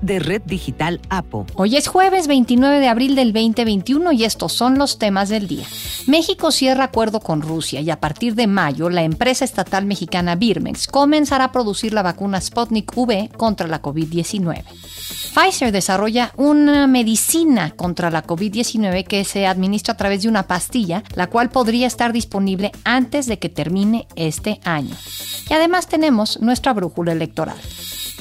de Red Digital APO. Hoy es jueves 29 de abril del 2021 y estos son los temas del día. México cierra acuerdo con Rusia y a partir de mayo la empresa estatal mexicana Birmex comenzará a producir la vacuna Sputnik V contra la COVID-19. Pfizer desarrolla una medicina contra la COVID-19 que se administra a través de una pastilla, la cual podría estar disponible antes de que termine este año. Y además tenemos nuestra brújula electoral.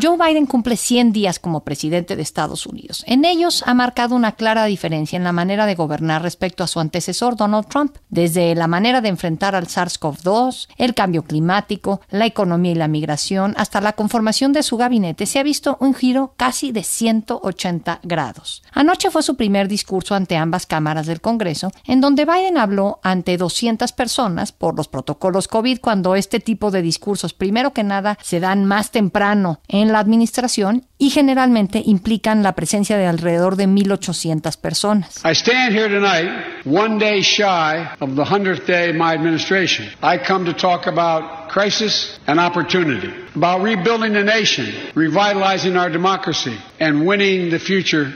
Joe Biden cumple 100 días como presidente de Estados Unidos. En ellos ha marcado una clara diferencia en la manera de gobernar respecto a su antecesor Donald Trump, desde la manera de enfrentar al SARS-CoV-2, el cambio climático, la economía y la migración, hasta la conformación de su gabinete, se ha visto un giro casi de 180 grados. Anoche fue su primer discurso ante ambas cámaras del Congreso, en donde Biden habló ante 200 personas por los protocolos COVID cuando este tipo de discursos, primero que nada, se dan más temprano en la administración y generalmente implican la presencia de alrededor de 1.800 personas. I stand here tonight, one day shy of the 100th day of my administration. I come to talk about crisis and opportunity, about rebuilding the nation, revitalizing our democracy, and winning the future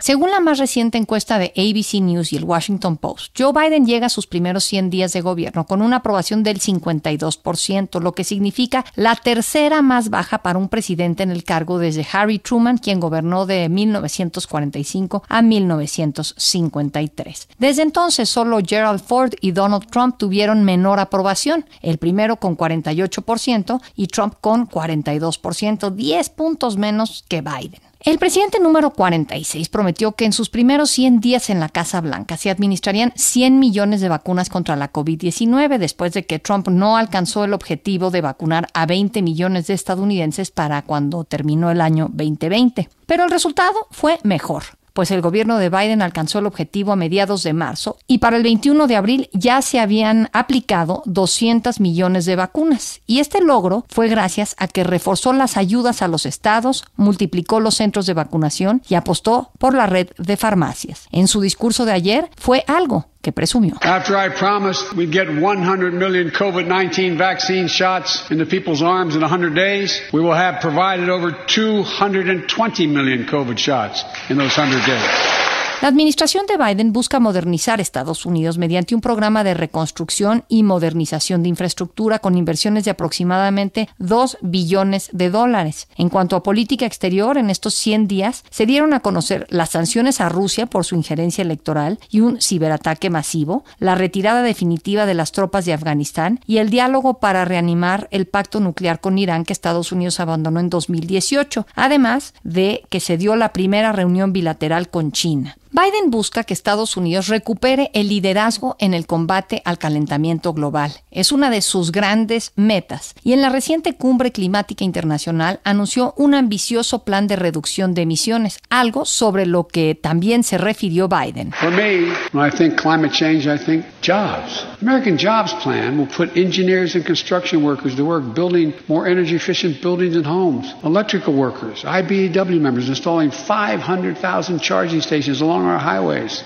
según la más reciente encuesta de ABC News y el Washington Post, Joe Biden llega a sus primeros 100 días de gobierno con una aprobación del 52%, lo que significa la tercera más baja para un presidente en el cargo desde Harry Truman, quien gobernó de 1945 a 1953. Desde entonces, solo Gerald Ford y Donald Trump tuvieron menor aprobación, el primero con 48% y Trump con 42%, 10 puntos menos que Biden. El presidente número 46 prometió que en sus primeros 100 días en la Casa Blanca se administrarían 100 millones de vacunas contra la COVID-19 después de que Trump no alcanzó el objetivo de vacunar a 20 millones de estadounidenses para cuando terminó el año 2020. Pero el resultado fue mejor pues el gobierno de Biden alcanzó el objetivo a mediados de marzo y para el 21 de abril ya se habían aplicado 200 millones de vacunas. Y este logro fue gracias a que reforzó las ayudas a los estados, multiplicó los centros de vacunación y apostó por la red de farmacias. En su discurso de ayer fue algo que presumió. After I promised we'd get 100 million COVID-19 vaccine shots into people's arms in 100 days, we will have provided over 220 million COVID shots in those 100 days. La administración de Biden busca modernizar Estados Unidos mediante un programa de reconstrucción y modernización de infraestructura con inversiones de aproximadamente 2 billones de dólares. En cuanto a política exterior, en estos 100 días se dieron a conocer las sanciones a Rusia por su injerencia electoral y un ciberataque masivo, la retirada definitiva de las tropas de Afganistán y el diálogo para reanimar el pacto nuclear con Irán que Estados Unidos abandonó en 2018, además de que se dio la primera reunión bilateral con China. Biden busca que Estados Unidos recupere el liderazgo en el combate al calentamiento global. Es una de sus grandes metas y en la reciente cumbre climática internacional anunció un ambicioso plan de reducción de emisiones, algo sobre lo que también se refirió Biden. For me, when I think climate change, I think jobs. American Jobs Plan will put engineers and construction workers to work building more energy efficient buildings and homes, electrical workers, IBEW members installing 500,000 charging stations along our highways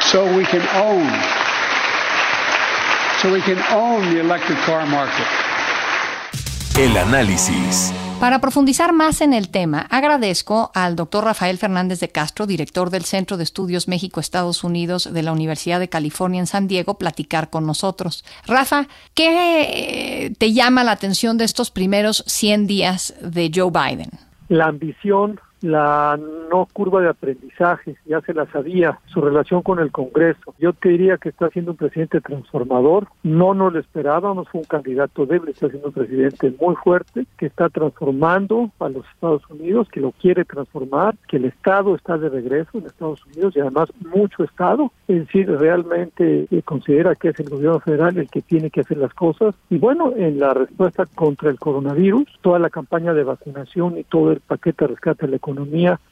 so we can own so we can own the electric car market. El análisis. Para profundizar más en el tema, agradezco al doctor Rafael Fernández de Castro, director del Centro de Estudios México-Estados Unidos de la Universidad de California en San Diego, platicar con nosotros. Rafa, ¿qué eh, te llama la atención de estos primeros 100 días de Joe Biden? La ambición la no curva de aprendizaje, ya se la sabía, su relación con el Congreso. Yo te diría que está siendo un presidente transformador, no nos lo esperábamos, fue un candidato débil, está siendo un presidente muy fuerte, que está transformando a los Estados Unidos, que lo quiere transformar, que el Estado está de regreso en Estados Unidos y además mucho Estado, es decir, realmente eh, considera que es el gobierno federal el que tiene que hacer las cosas. Y bueno, en la respuesta contra el coronavirus, toda la campaña de vacunación y todo el paquete de rescate de la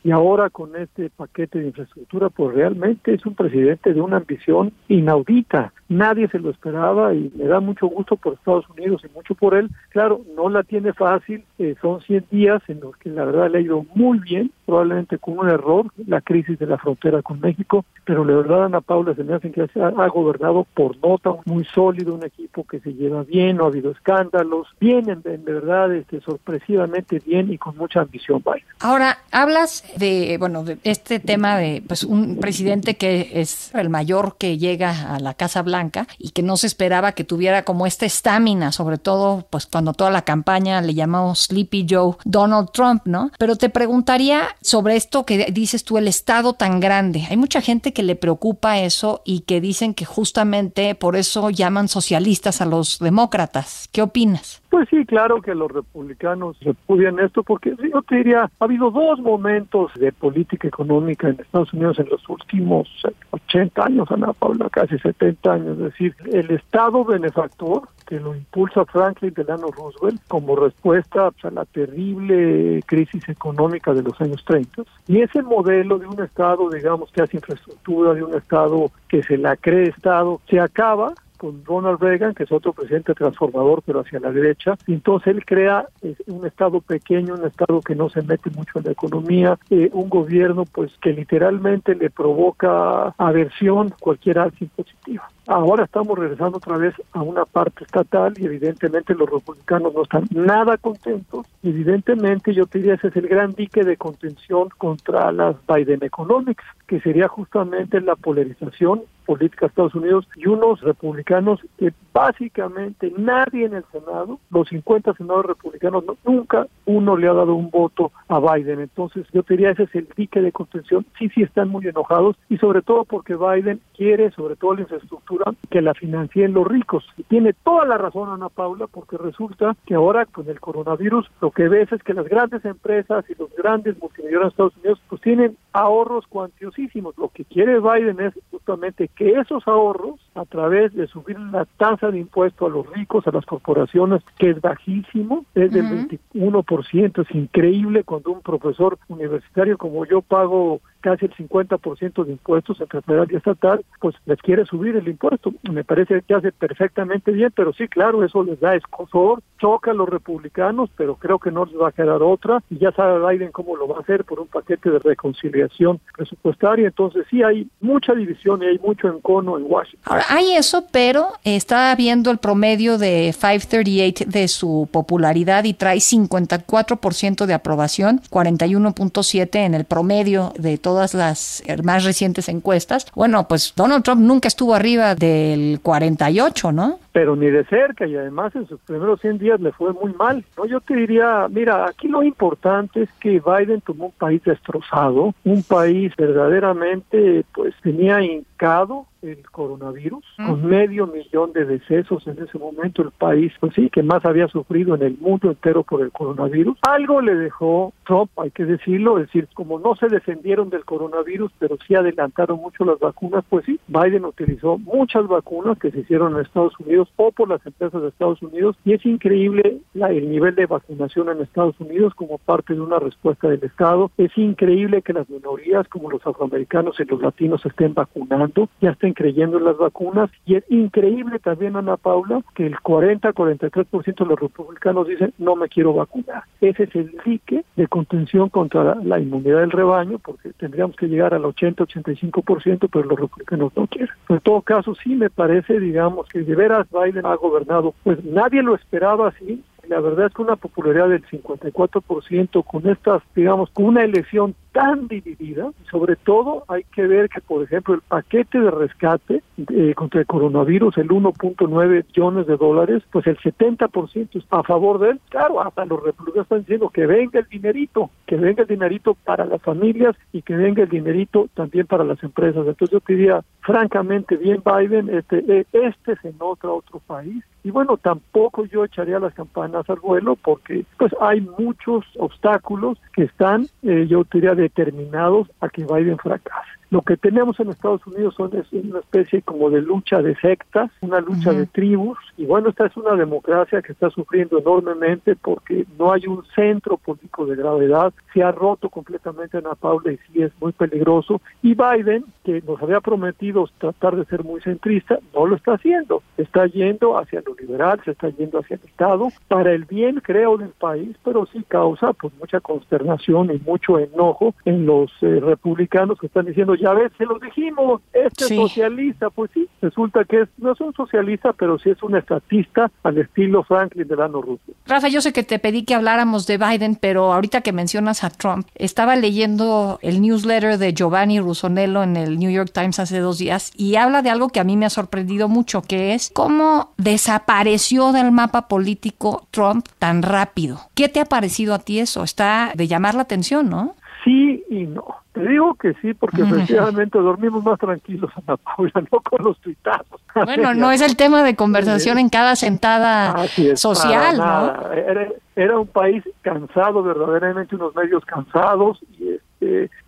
y ahora con este paquete de infraestructura, pues realmente es un presidente de una ambición inaudita. Nadie se lo esperaba y me da mucho gusto por Estados Unidos y mucho por él. Claro, no la tiene fácil, eh, son 100 días en los que la verdad le ha ido muy bien, probablemente con un error, la crisis de la frontera con México, pero la verdad Ana Paula se me hace que ha, gobernado por nota, muy sólido, un equipo que se lleva bien, no ha habido escándalos, vienen de, verdad este, sorpresivamente bien y con mucha ambición. Ahora, hablas de, bueno, de este tema de pues un presidente que es el mayor que llega a la Casa Blanca y que no se esperaba que tuviera como esta estamina, sobre todo pues cuando toda la campaña le llamamos Sleepy Joe Donald Trump, ¿no? Pero te preguntaría sobre esto que dices tú, el Estado tan grande. Hay mucha gente que le preocupa eso y que dicen que justamente por eso llaman socialistas a los demócratas. ¿Qué opinas? Pues sí, claro que los republicanos repudian esto porque yo te diría, ha habido dos momentos de política económica en Estados Unidos en los últimos 80 años, Ana Paula, casi 70 años, es decir, el Estado benefactor que lo impulsa Franklin Delano Roosevelt como respuesta a la terrible crisis económica de los años 30. Y ese modelo de un Estado, digamos, que hace infraestructura, de un Estado que se la cree Estado, se acaba con Ronald Reagan, que es otro presidente transformador, pero hacia la derecha. Entonces él crea un Estado pequeño, un Estado que no se mete mucho en la economía, eh, un gobierno pues que literalmente le provoca aversión cualquier alza impositiva. Ahora estamos regresando otra vez a una parte estatal y evidentemente los republicanos no están nada contentos. Evidentemente yo te diría ese es el gran dique de contención contra las Biden Economics, que sería justamente la polarización política de Estados Unidos y unos republicanos que básicamente nadie en el Senado, los 50 senadores republicanos, nunca uno le ha dado un voto a Biden. Entonces yo te diría ese es el dique de contención. Sí, sí están muy enojados y sobre todo porque Biden quiere sobre todo la infraestructura que la financien los ricos. Y tiene toda la razón Ana Paula, porque resulta que ahora con el coronavirus lo que ves es que las grandes empresas y los grandes multimillonarios de Estados Unidos pues tienen ahorros cuantiosísimos. Lo que quiere Biden es justamente que esos ahorros, a través de subir la tasa de impuesto a los ricos, a las corporaciones, que es bajísimo, es del 21%, es increíble cuando un profesor universitario como yo pago casi el 50% de impuestos entre federal y estatal, pues les quiere subir el impuesto. Me parece que hace perfectamente bien, pero sí, claro, eso les da escosor, choca a los republicanos, pero creo que no les va a quedar otra, y ya sabe Biden cómo lo va a hacer por un paquete de reconciliación presupuestaria, entonces sí hay mucha división y hay mucho encono en Washington. Ahora, hay eso, pero está viendo el promedio de 538 de su popularidad y trae 54% de aprobación, 41.7 en el promedio de todo todas las más recientes encuestas, bueno, pues Donald Trump nunca estuvo arriba del 48, ¿no? Pero ni de cerca y además en sus primeros 100 días le fue muy mal. No, yo te diría, mira, aquí lo importante es que Biden tomó un país destrozado, un país verdaderamente pues tenía hincado el coronavirus, con medio millón de decesos en ese momento el país, pues sí, que más había sufrido en el mundo entero por el coronavirus. Algo le dejó Trump, hay que decirlo, es decir, como no se defendieron del coronavirus, pero sí adelantaron mucho las vacunas, pues sí, Biden utilizó muchas vacunas que se hicieron en Estados Unidos o por las empresas de Estados Unidos y es increíble el nivel de vacunación en Estados Unidos como parte de una respuesta del Estado. Es increíble que las minorías como los afroamericanos y los latinos estén vacunando, ya estén creyendo en las vacunas y es increíble también, Ana Paula, que el 40-43% de los republicanos dicen no me quiero vacunar. Ese es el dique de contención contra la, inmunidad del rebaño porque tendríamos que llegar al 80-85%, pero los republicanos no quieren. En todo caso, sí me parece, digamos, que de veras Biden ha gobernado, pues nadie lo esperaba así. La verdad es que una popularidad del 54% con estas, digamos, con una elección tan dividida. Sobre todo hay que ver que, por ejemplo, el paquete de rescate eh, contra el coronavirus, el 1.9 billones de dólares, pues el 70% está a favor de él. Claro, hasta los republicanos están diciendo que venga el dinerito, que venga el dinerito para las familias y que venga el dinerito también para las empresas. Entonces yo diría, francamente, bien Biden, este, eh, este se nota otro país. Y bueno, tampoco yo echaría las campanas al vuelo porque pues hay muchos obstáculos que están, eh, yo diría, de determinados a que Biden fracase. Lo que tenemos en Estados Unidos son es una especie como de lucha de sectas, una lucha de tribus, y bueno, esta es una democracia que está sufriendo enormemente porque no hay un centro político de gravedad, se ha roto completamente Ana Paula y sí es muy peligroso, y Biden, que nos había prometido tratar de ser muy centrista, no lo está haciendo, está yendo hacia lo liberal, se está yendo hacia el Estado, para el bien creo del país, pero sí causa pues mucha consternación y mucho enojo en los eh, republicanos que están diciendo, ya ves, se los dijimos, este es socialista, pues sí, resulta que es, no es un socialista, pero sí es un estatista al estilo Franklin Delano Roosevelt. Rafa, yo sé que te pedí que habláramos de Biden, pero ahorita que mencionas a Trump, estaba leyendo el newsletter de Giovanni Rusonello en el New York Times hace dos días y habla de algo que a mí me ha sorprendido mucho, que es cómo desapareció del mapa político Trump tan rápido. ¿Qué te ha parecido a ti eso? Está de llamar la atención, ¿no? Sí y no. Te digo que sí, porque efectivamente dormimos más tranquilos, Ana Paula, no con los tuitazos. Bueno, no es el tema de conversación en cada sentada social, ¿no? Era, era, un país cansado, verdaderamente unos medios cansados, y este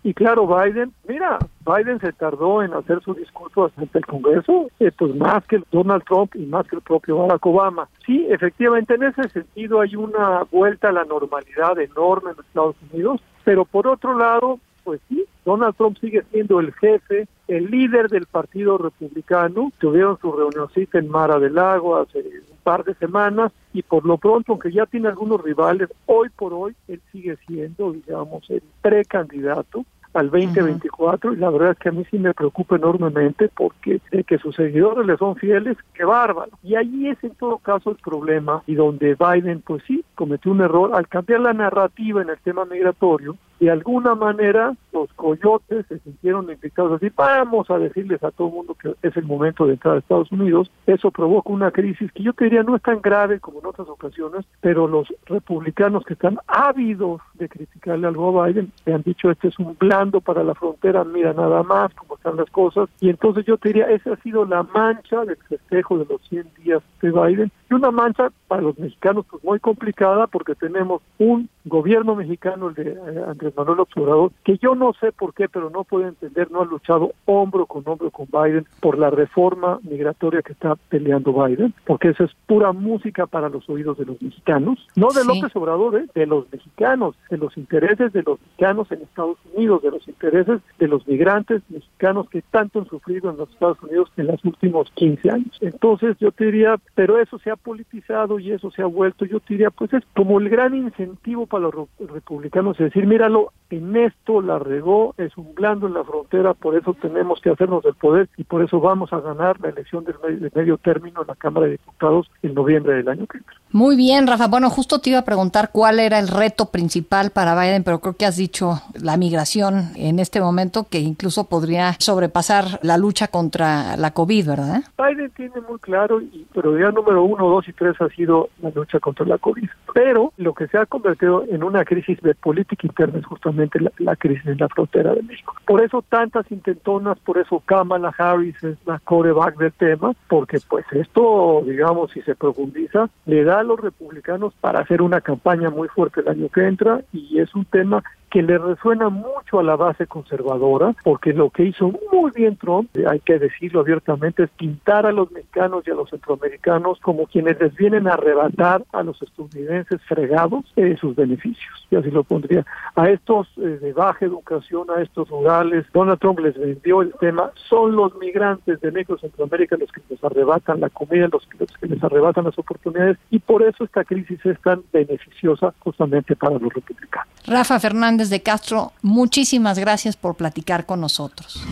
y claro, Biden, mira, Biden se tardó en hacer su discurso ante el Congreso, eh, pues más que Donald Trump y más que el propio Barack Obama. Sí, efectivamente, en ese sentido hay una vuelta a la normalidad enorme en Estados Unidos, pero por otro lado, pues sí, Donald Trump sigue siendo el jefe, el líder del Partido Republicano. Tuvieron su reunioncita en Mara del Lago hace un par de semanas y por lo pronto, aunque ya tiene algunos rivales, hoy por hoy él sigue siendo, digamos, el precandidato al 2024 y la verdad es que a mí sí me preocupa enormemente porque que sus seguidores le son fieles, qué bárbaro. Y ahí es en todo caso el problema y donde Biden pues sí cometió un error al cambiar la narrativa en el tema migratorio de alguna manera los coyotes se sintieron invitados a decir vamos a decirles a todo el mundo que es el momento de entrar a Estados Unidos. Eso provoca una crisis que yo te diría no es tan grave como en otras ocasiones, pero los republicanos que están ávidos de criticarle algo a Biden le han dicho este es un blando para la frontera, mira nada más cómo están las cosas. Y entonces yo te diría, esa ha sido la mancha del festejo de los 100 días de Biden y una mancha para los mexicanos pues muy complicada porque tenemos un gobierno mexicano, el de eh, Andrés Manuel Observador, que yo no sé por qué, pero no puedo entender, no ha luchado hombro con hombro con Biden por la reforma migratoria que está peleando Biden, porque eso es pura música para los oídos de los mexicanos, no de López Obrador, ¿eh? de los mexicanos, de los intereses de los mexicanos en Estados Unidos, de los intereses de los migrantes mexicanos que tanto han sufrido en los Estados Unidos en los últimos 15 años. Entonces yo te diría, pero eso se ha politizado y eso se ha vuelto, yo diría, pues es como el gran incentivo para los republicanos, es decir, míralo, en esto la regó, es un blando en la frontera, por eso tenemos que hacernos del poder y por eso vamos a ganar la elección del medio, término en la Cámara de Diputados en noviembre del año que viene. Muy bien, Rafa. Bueno, justo te iba a preguntar cuál era el reto principal para Biden, pero creo que has dicho la migración en este momento que incluso podría sobrepasar la lucha contra la COVID, ¿verdad? Biden tiene muy claro, y prioridad número uno, dos y tres ha sido la lucha contra la COVID. Pero lo que se ha convertido en una crisis de política interna es justamente la, crisis en la frontera de México. Por eso tantas intentonas, por eso Kamala Harris es la coreback del tema, porque pues esto, digamos, si se profundiza, le da a los republicanos para hacer una campaña muy fuerte el año que entra y es un tema que le resuena mucho a la base conservadora, porque lo que hizo muy bien Trump, hay que decirlo abiertamente, es pintar a los mexicanos y a los centroamericanos como quienes les vienen a arrebatar a los estadounidenses fregados eh, sus beneficios. Y así lo pondría. A estos eh, de baja educación, a estos rurales, Donald Trump les vendió el tema, son los migrantes de México Centroamérica los que les arrebatan la comida, los que, los que les arrebatan las oportunidades, y por eso esta crisis es tan beneficiosa justamente para los republicanos. Rafa Fernández de Castro, muchísimas gracias por platicar con nosotros.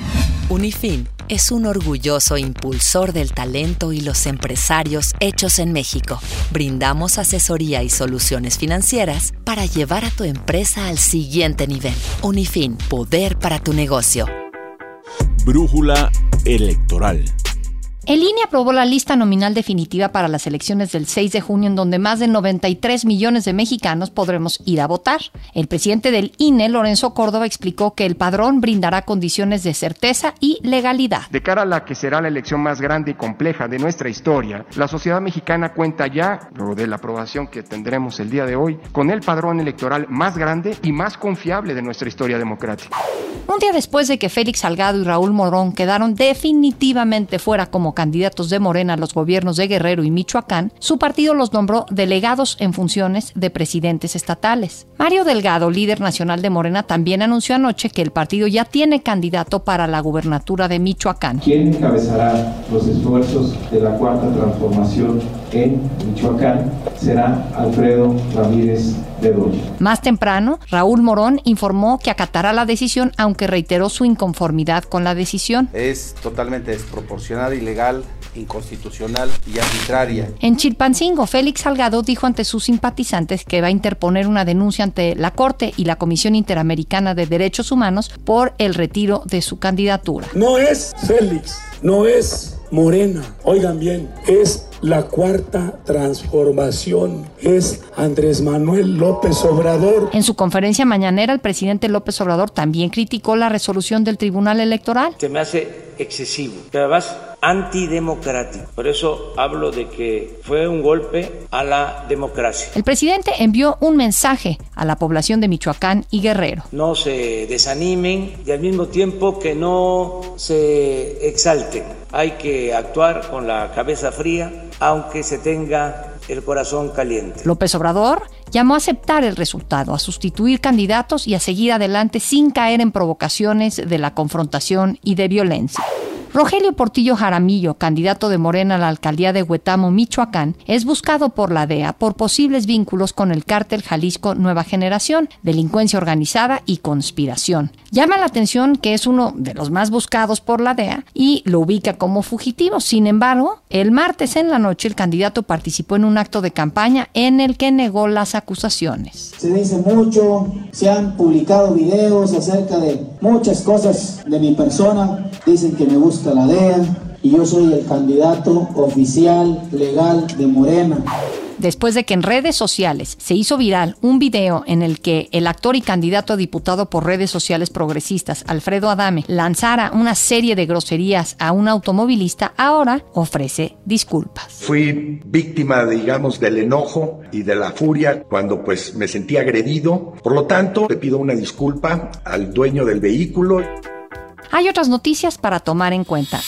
Unifin es un orgulloso impulsor del talento y los empresarios hechos en México. Brindamos asesoría y soluciones financieras para llevar a tu empresa al siguiente nivel. Unifin, poder para tu negocio. Brújula electoral. El INE aprobó la lista nominal definitiva para las elecciones del 6 de junio, en donde más de 93 millones de mexicanos podremos ir a votar. El presidente del INE, Lorenzo Córdoba, explicó que el padrón brindará condiciones de certeza y legalidad. De cara a la que será la elección más grande y compleja de nuestra historia, la sociedad mexicana cuenta ya, luego de la aprobación que tendremos el día de hoy, con el padrón electoral más grande y más confiable de nuestra historia democrática. Un día después de que Félix Salgado y Raúl Morón quedaron definitivamente fuera como candidatos de Morena a los gobiernos de Guerrero y Michoacán, su partido los nombró delegados en funciones de presidentes estatales. Mario Delgado, líder nacional de Morena, también anunció anoche que el partido ya tiene candidato para la gubernatura de Michoacán. ¿Quién encabezará los esfuerzos de la cuarta transformación en Michoacán? Será Alfredo Ramírez Bedoya. Más temprano, Raúl Morón informó que acatará la decisión, aunque reiteró su inconformidad con la decisión. Es totalmente desproporcionada, ilegal, inconstitucional y arbitraria. En Chilpancingo, Félix Salgado dijo ante sus simpatizantes que va a interponer una denuncia ante la Corte y la Comisión Interamericana de Derechos Humanos por el retiro de su candidatura. No es Félix, no es Morena. Oigan bien, es la cuarta transformación. Es Andrés Manuel López Obrador. En su conferencia mañanera, el presidente López Obrador también criticó la resolución del Tribunal Electoral. Se me hace excesivo, pero además antidemocrático. Por eso hablo de que fue un golpe a la democracia. El presidente envió un mensaje a la población de Michoacán y Guerrero. No se desanimen y al mismo tiempo que no se exalten. Hay que actuar con la cabeza fría, aunque se tenga el corazón caliente. López Obrador llamó a aceptar el resultado, a sustituir candidatos y a seguir adelante sin caer en provocaciones de la confrontación y de violencia. Rogelio Portillo Jaramillo, candidato de Morena a la alcaldía de Huetamo, Michoacán, es buscado por la DEA por posibles vínculos con el cártel Jalisco Nueva Generación, delincuencia organizada y conspiración. Llama la atención que es uno de los más buscados por la DEA y lo ubica como fugitivo. Sin embargo, el martes en la noche el candidato participó en un acto de campaña en el que negó las acusaciones. Se dice mucho, se han publicado videos acerca de muchas cosas de mi persona. Dicen que me la DEA y yo soy el candidato oficial legal de Morena después de que en redes sociales se hizo viral un video en el que el actor y candidato a diputado por redes sociales progresistas, Alfredo Adame, lanzara una serie de groserías a un automovilista, ahora ofrece disculpas. Fui víctima, digamos, del enojo y de la furia cuando pues me sentí agredido. Por lo tanto, le pido una disculpa al dueño del vehículo. Hay otras noticias para tomar en cuenta.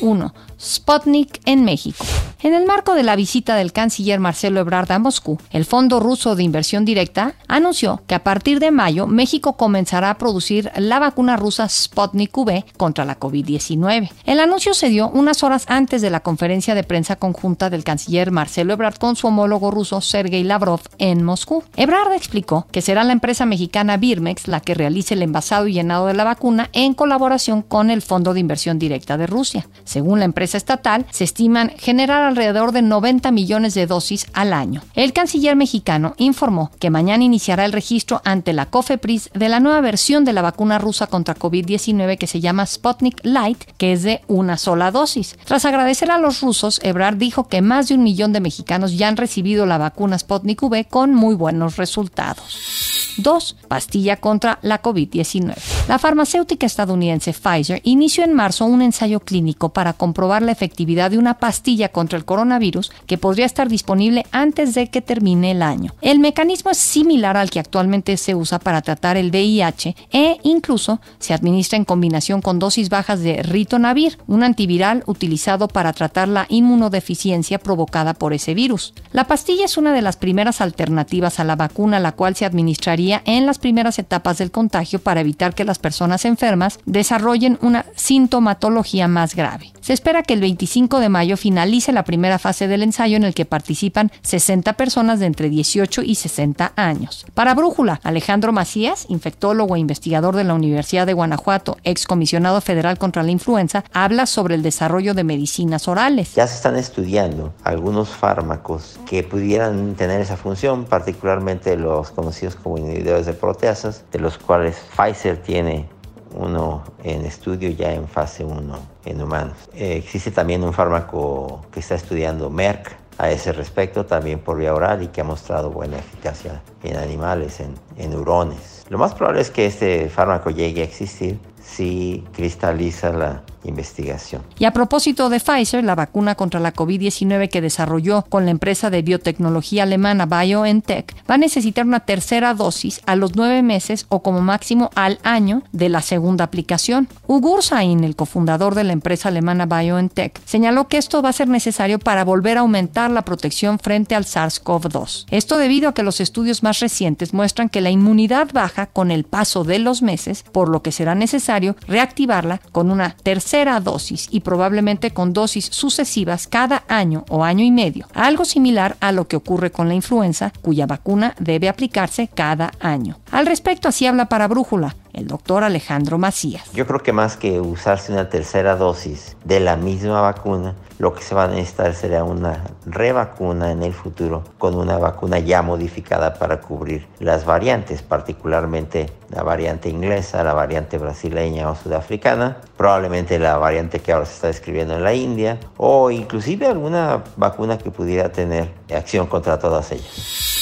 1. Sputnik en México. En el marco de la visita del canciller Marcelo Ebrard a Moscú, el Fondo Ruso de Inversión Directa anunció que a partir de mayo México comenzará a producir la vacuna rusa Sputnik V contra la COVID-19. El anuncio se dio unas horas antes de la conferencia de prensa conjunta del canciller Marcelo Ebrard con su homólogo ruso Sergei Lavrov en Moscú. Ebrard explicó que será la empresa mexicana Birmex la que realice el envasado y llenado de la vacuna en colaboración con el Fondo de Inversión Directa de Rusia. Según la empresa estatal, se estiman generar alrededor de 90 millones de dosis al año. El canciller mexicano informó que mañana iniciará el registro ante la COFEPRIS de la nueva versión de la vacuna rusa contra COVID-19 que se llama Sputnik Light, que es de una sola dosis. Tras agradecer a los rusos, Ebrard dijo que más de un millón de mexicanos ya han recibido la vacuna Sputnik V con muy buenos resultados. 2. Pastilla contra la COVID-19. La farmacéutica estadounidense Pfizer inició en marzo un ensayo clínico para comprobar la efectividad de una pastilla contra coronavirus que podría estar disponible antes de que termine el año. El mecanismo es similar al que actualmente se usa para tratar el VIH e incluso se administra en combinación con dosis bajas de ritonavir, un antiviral utilizado para tratar la inmunodeficiencia provocada por ese virus. La pastilla es una de las primeras alternativas a la vacuna, la cual se administraría en las primeras etapas del contagio para evitar que las personas enfermas desarrollen una sintomatología más grave. Se espera que el 25 de mayo finalice la primera fase del ensayo en el que participan 60 personas de entre 18 y 60 años. Para Brújula, Alejandro Macías, infectólogo e investigador de la Universidad de Guanajuato, excomisionado federal contra la influenza, habla sobre el desarrollo de medicinas orales. Ya se están estudiando algunos fármacos que pudieran tener esa función, particularmente los conocidos como inhibidores de proteasas, de los cuales Pfizer tiene uno en estudio ya en fase 1 en humanos. Eh, existe también un fármaco que está estudiando Merck a ese respecto, también por vía oral y que ha mostrado buena eficacia en animales, en, en neurones. Lo más probable es que este fármaco llegue a existir si cristaliza la investigación. Y a propósito de Pfizer, la vacuna contra la COVID-19 que desarrolló con la empresa de biotecnología alemana BioNTech va a necesitar una tercera dosis a los nueve meses o como máximo al año de la segunda aplicación. Ugur Sain, el cofundador de la empresa alemana BioNTech, señaló que esto va a ser necesario para volver a aumentar la protección frente al SARS-CoV-2. Esto debido a que los estudios más recientes muestran que la inmunidad baja con el paso de los meses, por lo que será necesario reactivarla con una tercera tercera dosis y probablemente con dosis sucesivas cada año o año y medio, algo similar a lo que ocurre con la influenza, cuya vacuna debe aplicarse cada año. Al respecto, así habla para Brújula el doctor Alejandro Macías. Yo creo que más que usarse una tercera dosis de la misma vacuna, lo que se va a necesitar será una revacuna en el futuro con una vacuna ya modificada para cubrir las variantes, particularmente la variante inglesa, la variante brasileña o sudafricana, probablemente la variante que ahora se está describiendo en la India o inclusive alguna vacuna que pudiera tener acción contra todas ellas.